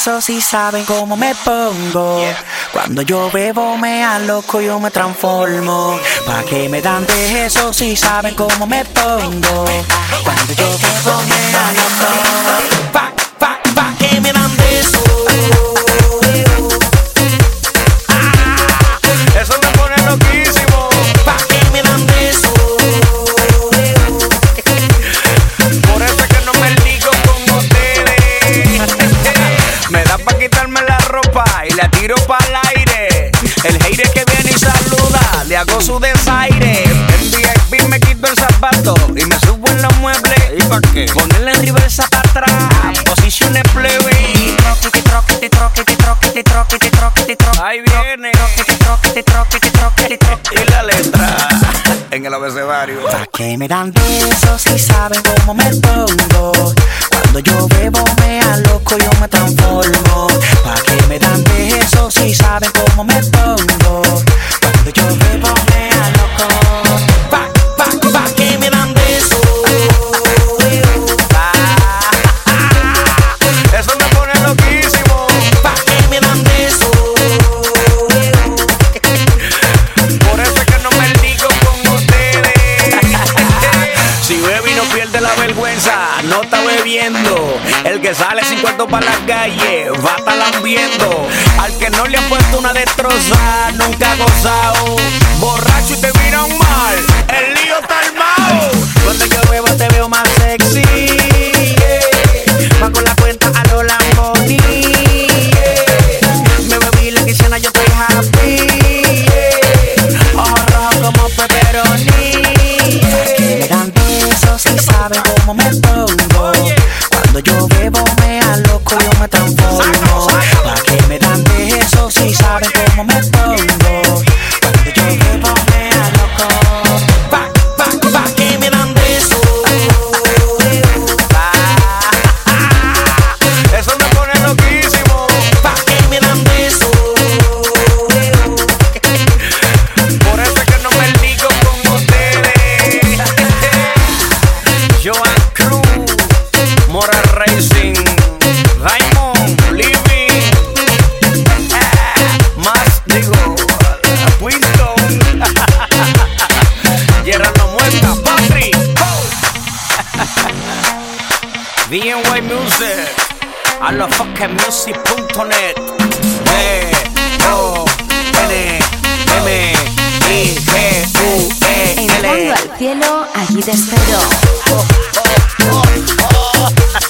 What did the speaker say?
besos y saben cómo me pongo. Cuando yo bebo me aloco, yo me transformo. ¿Pa' que me dan besos si saben cómo me pongo? Cuando me da pa' quitarme la ropa y la tiro para el aire. El hater que viene y saluda, le hago su desaire. En VIP me quito el zapato y me subo en los muebles. ¿Y pa' qué? Ponerle en reversa para atrás. Posiciones plebe. Ahí viene. Y la letra en el abecedario. Pa' que me dan besos y saben cómo me pongo. Cuando yo bebo me y saben cómo me pongo. El que sale sin cuarto para la calle, va a lambiendo. Al que no le han puesto una destroza, nunca ha gozado. Borracho y te miran mal, el lío está armado. Cuando yo bebo te veo más sexy. Va con la cuenta a lo Lamborghini. Me bebí la quisiera, yo estoy happy. Ojos rojos como pepperoni. yeah. Besos y saben cómo me yo digo, a Winston. Guerra no muerta, Music, a la fuckingmusic.net. B, N, M, I, G, U, E, L. Al cielo, allí te espero. Oh, oh, oh,